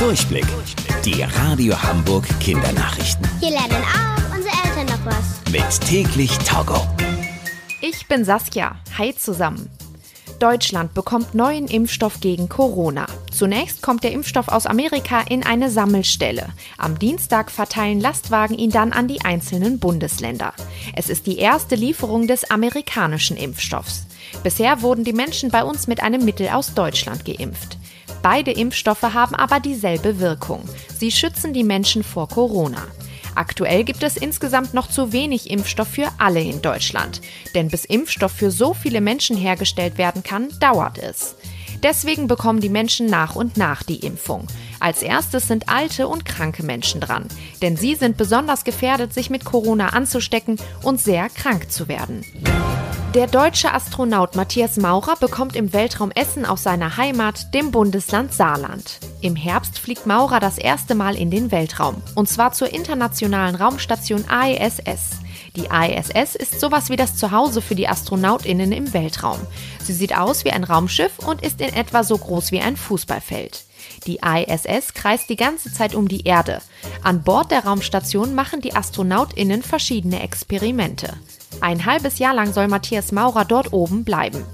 Durchblick. Die Radio Hamburg Kindernachrichten. Hier lernen auch unsere Eltern noch was. Mit täglich Togo. Ich bin Saskia. Hi zusammen. Deutschland bekommt neuen Impfstoff gegen Corona. Zunächst kommt der Impfstoff aus Amerika in eine Sammelstelle. Am Dienstag verteilen Lastwagen ihn dann an die einzelnen Bundesländer. Es ist die erste Lieferung des amerikanischen Impfstoffs. Bisher wurden die Menschen bei uns mit einem Mittel aus Deutschland geimpft. Beide Impfstoffe haben aber dieselbe Wirkung. Sie schützen die Menschen vor Corona. Aktuell gibt es insgesamt noch zu wenig Impfstoff für alle in Deutschland. Denn bis Impfstoff für so viele Menschen hergestellt werden kann, dauert es. Deswegen bekommen die Menschen nach und nach die Impfung. Als erstes sind alte und kranke Menschen dran, denn sie sind besonders gefährdet, sich mit Corona anzustecken und sehr krank zu werden. Der deutsche Astronaut Matthias Maurer bekommt im Weltraum Essen aus seiner Heimat, dem Bundesland Saarland. Im Herbst fliegt Maurer das erste Mal in den Weltraum, und zwar zur internationalen Raumstation ISS. Die ISS ist sowas wie das Zuhause für die Astronautinnen im Weltraum. Sie sieht aus wie ein Raumschiff und ist in etwa so groß wie ein Fußballfeld. Die ISS kreist die ganze Zeit um die Erde. An Bord der Raumstation machen die Astronautinnen verschiedene Experimente. Ein halbes Jahr lang soll Matthias Maurer dort oben bleiben.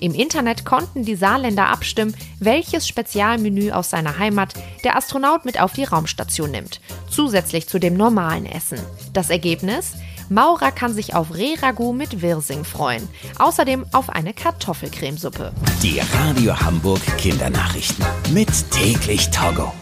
Im Internet konnten die Saarländer abstimmen, welches Spezialmenü aus seiner Heimat der Astronaut mit auf die Raumstation nimmt, zusätzlich zu dem normalen Essen. Das Ergebnis? Maurer kann sich auf Rehragout mit Wirsing freuen. Außerdem auf eine Kartoffelcremesuppe. Die Radio Hamburg Kindernachrichten. Mit täglich Togo.